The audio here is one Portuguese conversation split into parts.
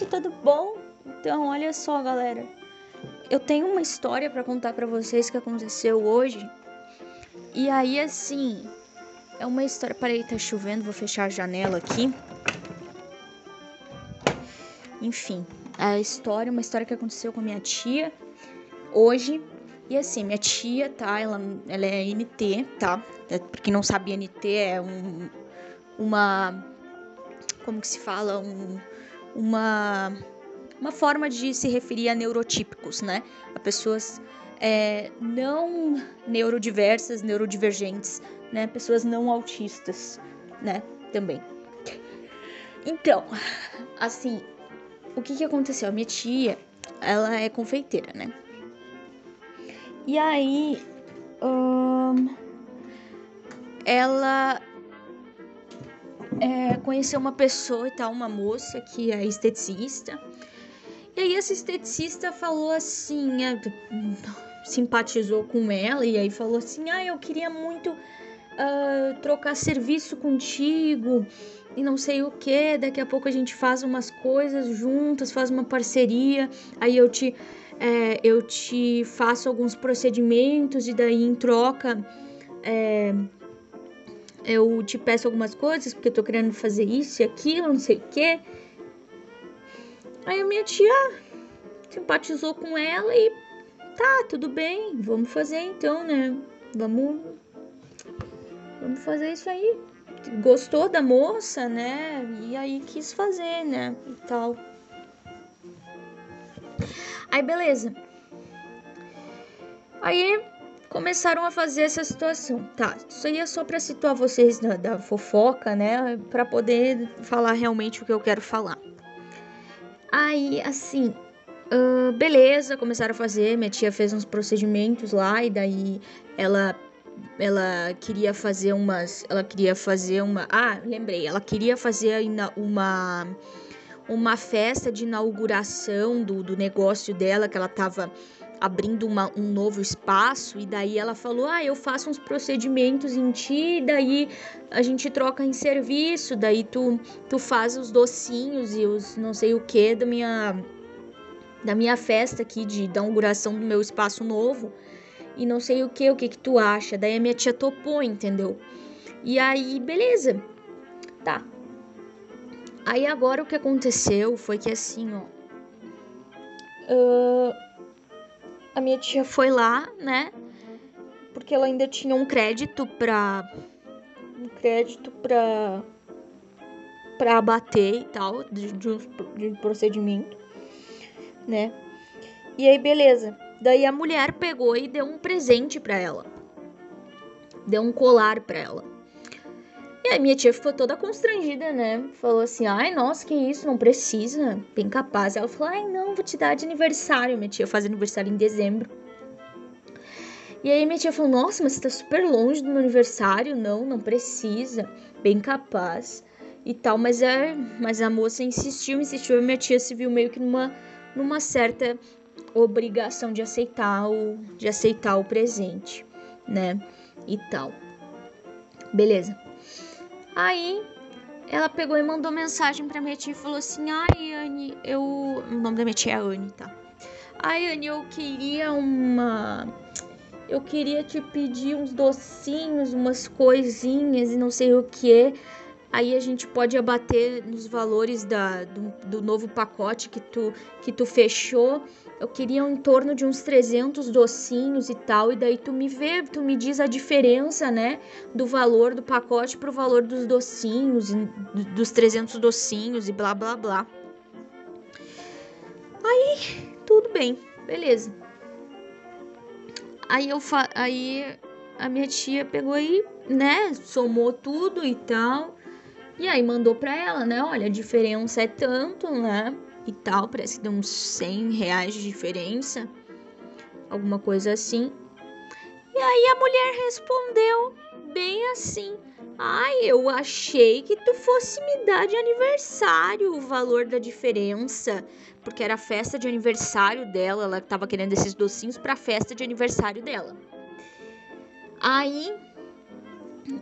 gente, tudo bom? Então, olha só, galera. Eu tenho uma história para contar para vocês que aconteceu hoje. E aí, assim, é uma história. Peraí, tá chovendo, vou fechar a janela aqui. Enfim, a história, uma história que aconteceu com a minha tia hoje. E assim, minha tia, tá? Ela, ela é NT, tá? É, pra quem não sabe, NT é um, uma. Como que se fala? Um uma, uma forma de se referir a neurotípicos, né? A pessoas é, não neurodiversas, neurodivergentes, né? Pessoas não autistas, né? Também. Então, assim, o que que aconteceu? A minha tia, ela é confeiteira, né? E aí, hum, ela é, conheceu uma pessoa e tal, uma moça que é esteticista. E aí essa esteticista falou assim, é, simpatizou com ela e aí falou assim, ah, eu queria muito uh, trocar serviço contigo e não sei o que. Daqui a pouco a gente faz umas coisas juntas, faz uma parceria. Aí eu te é, eu te faço alguns procedimentos e daí em troca é, eu te peço algumas coisas porque eu tô querendo fazer isso e aquilo, não sei o quê. Aí a minha tia simpatizou com ela e tá, tudo bem, vamos fazer então, né? Vamos vamos fazer isso aí. Gostou da moça, né? E aí quis fazer, né? E tal. Aí beleza. Aí começaram a fazer essa situação. Tá, isso aí é só para situar vocês da, da fofoca, né? Para poder falar realmente o que eu quero falar. Aí, assim, uh, beleza, começaram a fazer. Minha tia fez uns procedimentos lá e daí ela ela queria fazer umas, ela queria fazer uma, ah, lembrei, ela queria fazer uma uma festa de inauguração do, do negócio dela que ela tava abrindo uma, um novo espaço e daí ela falou: "Ah, eu faço uns procedimentos em ti, daí a gente troca em serviço, daí tu tu faz os docinhos e os não sei o que da minha da minha festa aqui de inauguração do meu espaço novo e não sei o que, o que que tu acha?" Daí a minha tia topou, entendeu? E aí, beleza. Tá. Aí agora o que aconteceu foi que assim, ó. Uh, a minha tia foi lá, né? Porque ela ainda tinha um crédito pra. Um crédito pra. pra abater e tal, de, de, um, de um procedimento, né? E aí, beleza. Daí a mulher pegou e deu um presente para ela. Deu um colar para ela. E aí minha tia ficou toda constrangida, né? Falou assim: ai, nossa, que isso, não precisa, bem capaz. Ela falou: ai, não, vou te dar de aniversário. Minha tia faz aniversário em dezembro. E aí minha tia falou: nossa, mas você tá super longe do meu aniversário. Não, não precisa, bem capaz e tal. Mas, é, mas a moça insistiu, insistiu. E minha tia se viu meio que numa, numa certa obrigação de aceitar o, de aceitar o presente, né? E tal. Beleza. Aí ela pegou e mandou mensagem pra minha tia e falou assim: Ai, Anne, eu. O nome da minha tia é Anne, tá? Ai, Anne, eu queria uma. Eu queria te pedir uns docinhos, umas coisinhas e não sei o que. Aí a gente pode abater nos valores da, do, do novo pacote que tu, que tu fechou eu queria em torno de uns 300 docinhos e tal, e daí tu me vê, tu me diz a diferença, né, do valor do pacote pro valor dos docinhos, dos 300 docinhos e blá blá blá. Aí, tudo bem, beleza. Aí eu fa aí a minha tia pegou e, né, somou tudo e tal. E aí mandou pra ela, né? Olha, a diferença é tanto, né? E tal, parece que deu uns 100 reais de diferença, alguma coisa assim. E aí a mulher respondeu bem assim: Ai, eu achei que tu fosse me dar de aniversário o valor da diferença, porque era a festa de aniversário dela, ela tava querendo esses docinhos pra festa de aniversário dela. Aí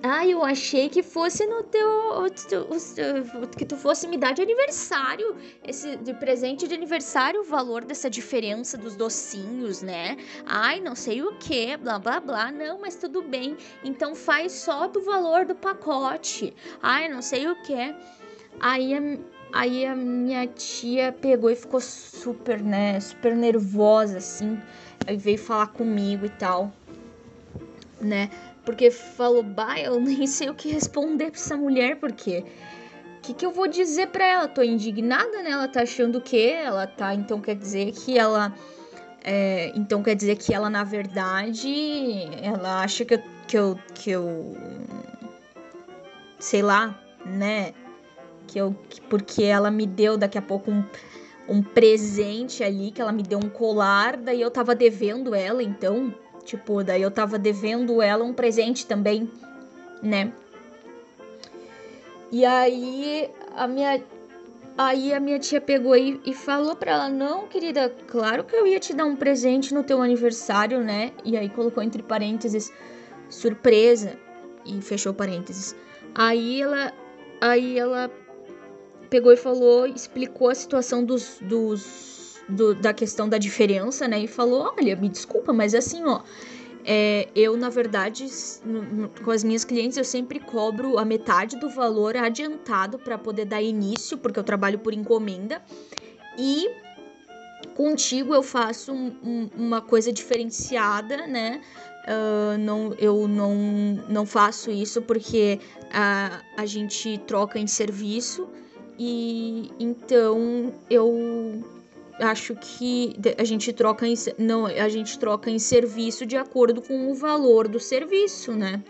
Ah, eu achei que fosse no teu. Que tu fosse me dar de aniversário. Esse de presente de aniversário, o valor dessa diferença dos docinhos, né? Ai, não sei o que, blá blá blá. Não, mas tudo bem. Então faz só do valor do pacote. Ai, não sei o que. Aí aí a minha tia pegou e ficou super, né? Super nervosa, assim. Aí veio falar comigo e tal, né? Porque falou, bah, eu nem sei o que responder pra essa mulher, porque. O que, que eu vou dizer pra ela? Tô indignada, né? Ela tá achando o quê? Ela tá. Então quer dizer que ela. É, então quer dizer que ela, na verdade, ela acha que eu. Que eu, que eu sei lá, né? Que eu. Que, porque ela me deu daqui a pouco um, um presente ali, que ela me deu um colar, daí eu tava devendo ela, então. Tipo, daí eu tava devendo ela um presente também, né? E aí a minha aí a minha tia pegou e, e falou para ela: "Não, querida, claro que eu ia te dar um presente no teu aniversário, né?" E aí colocou entre parênteses surpresa e fechou parênteses. Aí ela aí ela pegou e falou, explicou a situação dos, dos do, da questão da diferença, né? E falou: olha, me desculpa, mas assim, ó. É, eu, na verdade, com as minhas clientes, eu sempre cobro a metade do valor adiantado para poder dar início, porque eu trabalho por encomenda. E contigo eu faço um, um, uma coisa diferenciada, né? Uh, não, eu não, não faço isso porque a, a gente troca em serviço e então eu acho que a gente troca em, não a gente troca em serviço de acordo com o valor do serviço, né?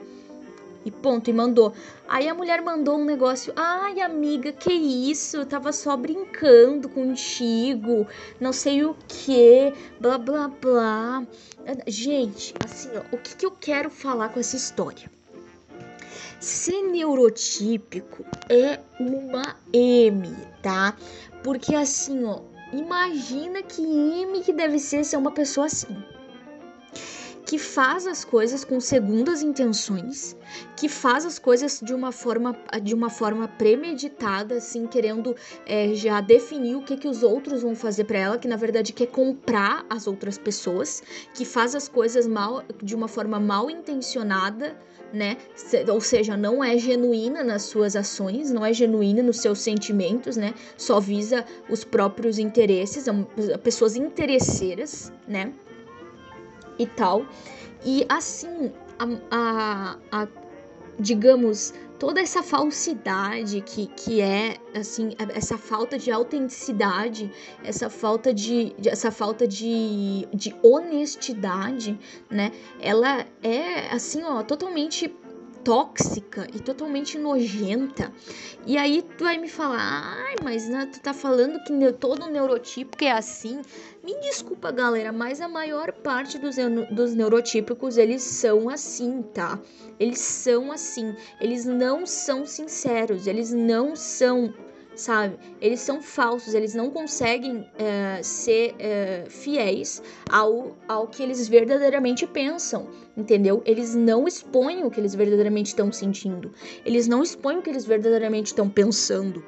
E ponto, e mandou. Aí a mulher mandou um negócio. Ai, amiga, que isso? Eu tava só brincando contigo. Não sei o que. Blá, blá, blá. Gente, assim, ó, o que, que eu quero falar com essa história? Ser neurotípico é uma M, tá? Porque assim, ó, Imagina que M que deve ser ser uma pessoa assim. Que faz as coisas com segundas intenções, que faz as coisas de uma forma, de uma forma premeditada, assim, querendo é, já definir o que, que os outros vão fazer para ela, que na verdade quer comprar as outras pessoas, que faz as coisas mal, de uma forma mal intencionada, né? Ou seja, não é genuína nas suas ações, não é genuína nos seus sentimentos, né? Só visa os próprios interesses, pessoas interesseiras, né? E tal. E assim, a, a, a digamos, toda essa falsidade que, que é assim essa falta de autenticidade essa falta de, de, essa falta de, de honestidade né? Ela é assim ó totalmente tóxica e totalmente nojenta. E aí tu vai me falar, ai, mas né, tu tá falando que todo neurotípico é assim. Me desculpa, galera, mas a maior parte dos, dos neurotípicos, eles são assim, tá? Eles são assim. Eles não são sinceros, eles não são sabe? Eles são falsos, eles não conseguem uh, ser uh, fiéis ao, ao que eles verdadeiramente pensam, entendeu? Eles não expõem o que eles verdadeiramente estão sentindo, eles não expõem o que eles verdadeiramente estão pensando.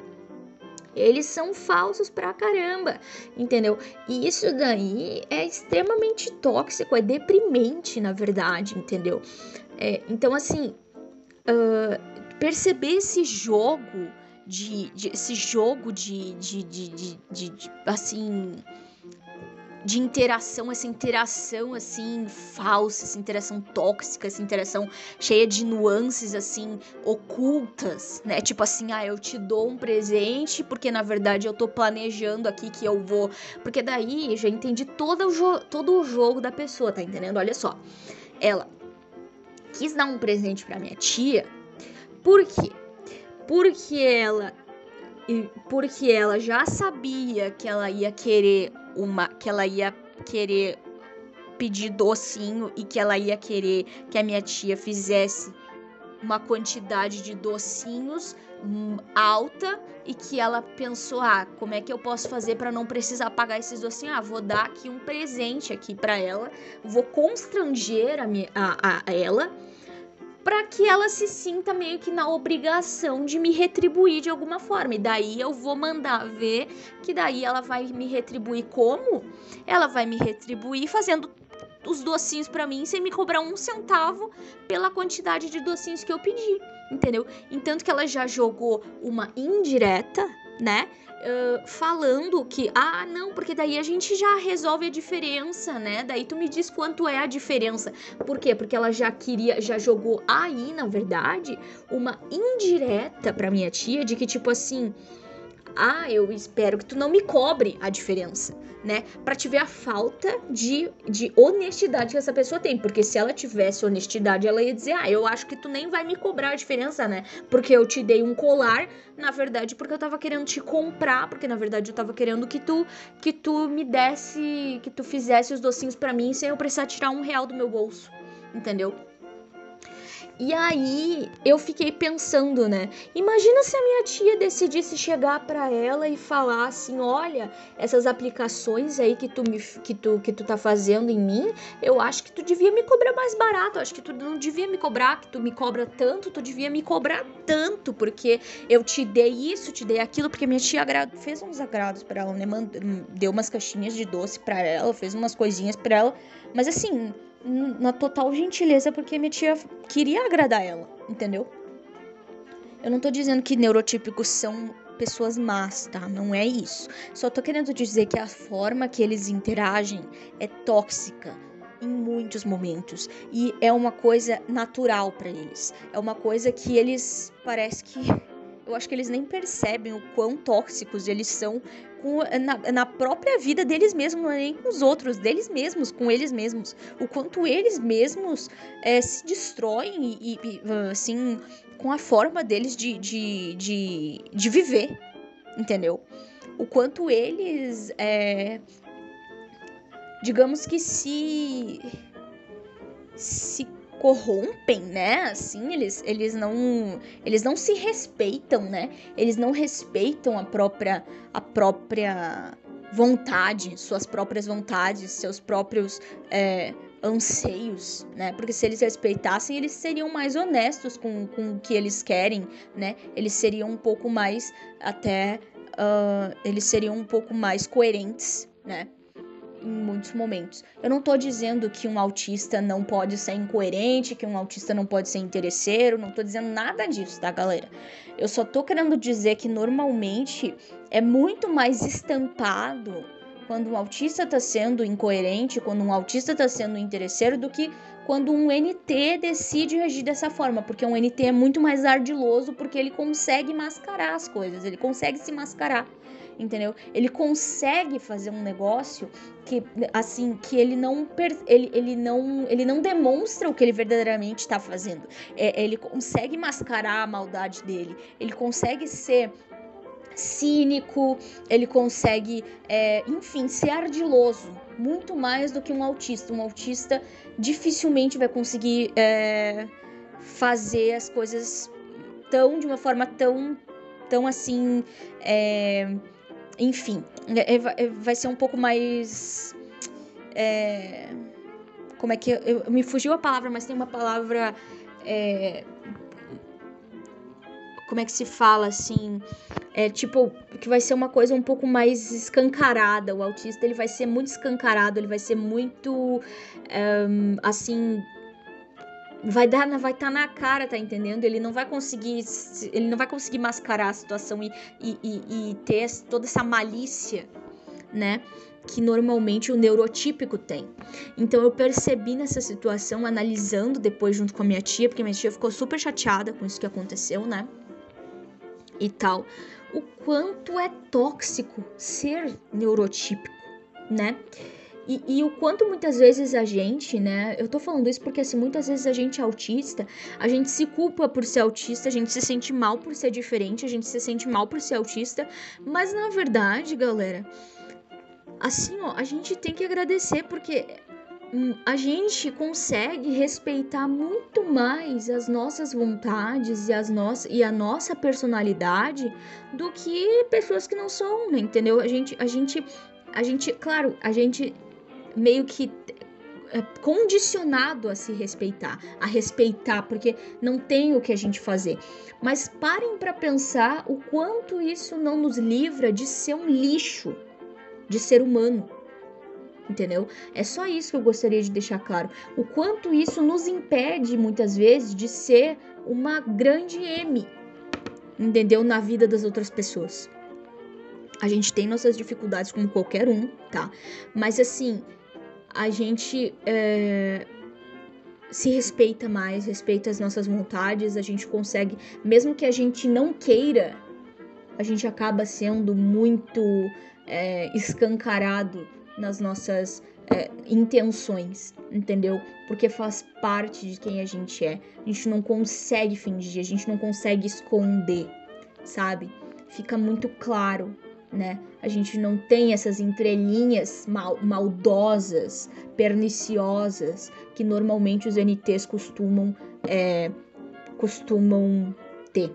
Eles são falsos pra caramba, entendeu? E isso daí é extremamente tóxico, é deprimente, na verdade, entendeu? É, então, assim, uh, perceber esse jogo de, de esse jogo de, de, de, de, assim de interação, essa interação assim falsa, essa interação tóxica, essa interação cheia de nuances assim ocultas, né? Tipo assim, ah, eu te dou um presente porque na verdade eu tô planejando aqui que eu vou, porque daí já entendi todo o, todo o jogo da pessoa, tá entendendo? Olha só. Ela quis dar um presente para minha tia, por quê? Porque ela porque ela já sabia que ela ia querer uma que ela ia querer pedir docinho e que ela ia querer que a minha tia fizesse uma quantidade de docinhos hum, alta e que ela pensou, ah, como é que eu posso fazer para não precisar pagar esses docinhos? Ah, vou dar aqui um presente aqui para ela, vou constranger a, minha, a, a ela para que ela se sinta meio que na obrigação de me retribuir de alguma forma. E daí eu vou mandar ver que daí ela vai me retribuir como? Ela vai me retribuir fazendo os docinhos para mim sem me cobrar um centavo pela quantidade de docinhos que eu pedi, entendeu? Entanto que ela já jogou uma indireta, né? Uh, falando que, ah, não, porque daí a gente já resolve a diferença, né? Daí tu me diz quanto é a diferença. Por quê? Porque ela já queria, já jogou aí, na verdade, uma indireta pra minha tia de que, tipo assim, ah, eu espero que tu não me cobre a diferença, né? Para te ver a falta de, de honestidade que essa pessoa tem. Porque se ela tivesse honestidade, ela ia dizer: Ah, eu acho que tu nem vai me cobrar a diferença, né? Porque eu te dei um colar, na verdade, porque eu tava querendo te comprar, porque na verdade eu tava querendo que tu que tu me desse, que tu fizesse os docinhos para mim sem eu precisar tirar um real do meu bolso, entendeu? E aí eu fiquei pensando, né? Imagina se a minha tia decidisse chegar para ela e falar assim: "Olha, essas aplicações aí que tu me que tu que tu tá fazendo em mim, eu acho que tu devia me cobrar mais barato, eu acho que tu não devia me cobrar, que tu me cobra tanto, tu devia me cobrar tanto, porque eu te dei isso, te dei aquilo, porque minha tia agrado, fez uns agrados para ela, né? Deu umas caixinhas de doce para ela, fez umas coisinhas para ela, mas assim, na total gentileza porque minha tia queria agradar ela, entendeu? Eu não tô dizendo que neurotípicos são pessoas más, tá? Não é isso. Só tô querendo dizer que a forma que eles interagem é tóxica em muitos momentos e é uma coisa natural para eles. É uma coisa que eles parece que eu acho que eles nem percebem o quão tóxicos eles são com, na, na, própria vida deles mesmos, não é nem com os outros, deles mesmos, com eles mesmos. O quanto eles mesmos é, se destroem e, e, assim, com a forma deles de, de, de, de viver, entendeu? O quanto eles, é, digamos que se se corrompem, né? Assim, eles, eles não eles não se respeitam, né? Eles não respeitam a própria a própria vontade, suas próprias vontades, seus próprios é, anseios, né? Porque se eles respeitassem, eles seriam mais honestos com, com o que eles querem, né? Eles seriam um pouco mais até uh, eles seriam um pouco mais coerentes, né? Em muitos momentos. Eu não tô dizendo que um autista não pode ser incoerente, que um autista não pode ser interesseiro, não tô dizendo nada disso, tá, galera? Eu só tô querendo dizer que normalmente é muito mais estampado quando um autista tá sendo incoerente, quando um autista tá sendo interesseiro do que quando um NT decide agir dessa forma, porque um NT é muito mais ardiloso porque ele consegue mascarar as coisas, ele consegue se mascarar entendeu? Ele consegue fazer um negócio que assim, que ele não ele, ele não ele não demonstra o que ele verdadeiramente está fazendo. É, ele consegue mascarar a maldade dele. Ele consegue ser cínico, ele consegue, é, enfim, ser ardiloso, muito mais do que um autista. Um autista dificilmente vai conseguir é, fazer as coisas tão de uma forma tão, tão assim, é, enfim, é, é, vai ser um pouco mais. É, como é que. Eu, eu, me fugiu a palavra, mas tem uma palavra. É, como é que se fala assim? É tipo, que vai ser uma coisa um pouco mais escancarada. O autista ele vai ser muito escancarado, ele vai ser muito. Um, assim vai dar vai estar tá na cara, tá entendendo? Ele não vai conseguir ele não vai conseguir mascarar a situação e, e, e, e ter toda essa malícia, né? Que normalmente o neurotípico tem. Então eu percebi nessa situação, analisando depois junto com a minha tia, porque minha tia ficou super chateada com isso que aconteceu, né? E tal. O quanto é tóxico ser neurotípico, né? E, e, o quanto muitas vezes a gente, né? Eu tô falando isso porque assim, muitas vezes a gente é autista, a gente se culpa por ser autista, a gente se sente mal por ser diferente, a gente se sente mal por ser autista, mas na verdade, galera, assim, ó, a gente tem que agradecer porque a gente consegue respeitar muito mais as nossas vontades e, as nossas, e a nossa personalidade do que pessoas que não são, né? Entendeu? A gente, a gente, a gente, claro, a gente meio que é, condicionado a se respeitar, a respeitar, porque não tem o que a gente fazer. Mas parem para pensar o quanto isso não nos livra de ser um lixo de ser humano. Entendeu? É só isso que eu gostaria de deixar claro. O quanto isso nos impede muitas vezes de ser uma grande M, entendeu? Na vida das outras pessoas. A gente tem nossas dificuldades como qualquer um, tá? Mas assim, a gente é, se respeita mais, respeita as nossas vontades, a gente consegue, mesmo que a gente não queira, a gente acaba sendo muito é, escancarado nas nossas é, intenções, entendeu? Porque faz parte de quem a gente é. A gente não consegue fingir, a gente não consegue esconder, sabe? Fica muito claro né? A gente não tem essas entrelinhas mal, maldosas, perniciosas que normalmente os NTs costumam é, costumam ter,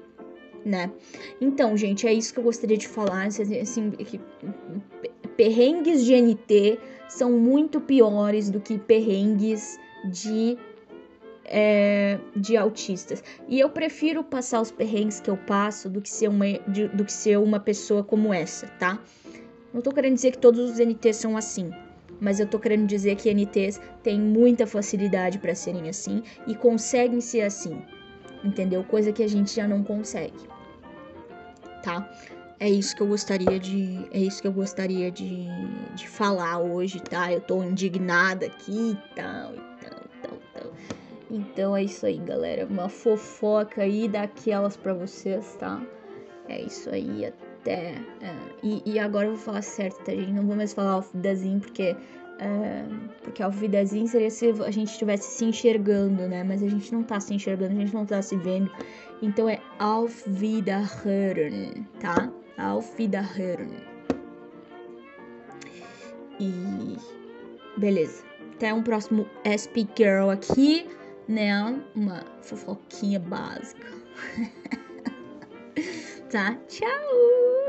né? Então, gente, é isso que eu gostaria de falar. Assim, que perrengues de NT são muito piores do que perrengues de é, de autistas. E eu prefiro passar os perrengues que eu passo do que ser uma, de, do que ser uma pessoa como essa, tá? Não tô querendo dizer que todos os NTs são assim, mas eu tô querendo dizer que NTs têm muita facilidade para serem assim e conseguem ser assim, entendeu? Coisa que a gente já não consegue, tá? É isso que eu gostaria de, é isso que eu gostaria de, de falar hoje, tá? Eu tô indignada aqui e tal, e tal, e tal, e tal. Então é isso aí, galera. Uma fofoca aí daquelas para vocês, tá? É isso aí, até. É, e, e, agora eu vou falar certo, tá, gente? Não vou mais falar alfidazinho, porque. É, porque alfidazinho seria se a gente estivesse se enxergando, né? Mas a gente não tá se enxergando, a gente não tá se vendo. Então é Auf Wiederhören, tá? Auf Wiederhören. E. Beleza. Até um próximo SP Girl aqui né? Uma fofoquinha básica. tá? Tchau!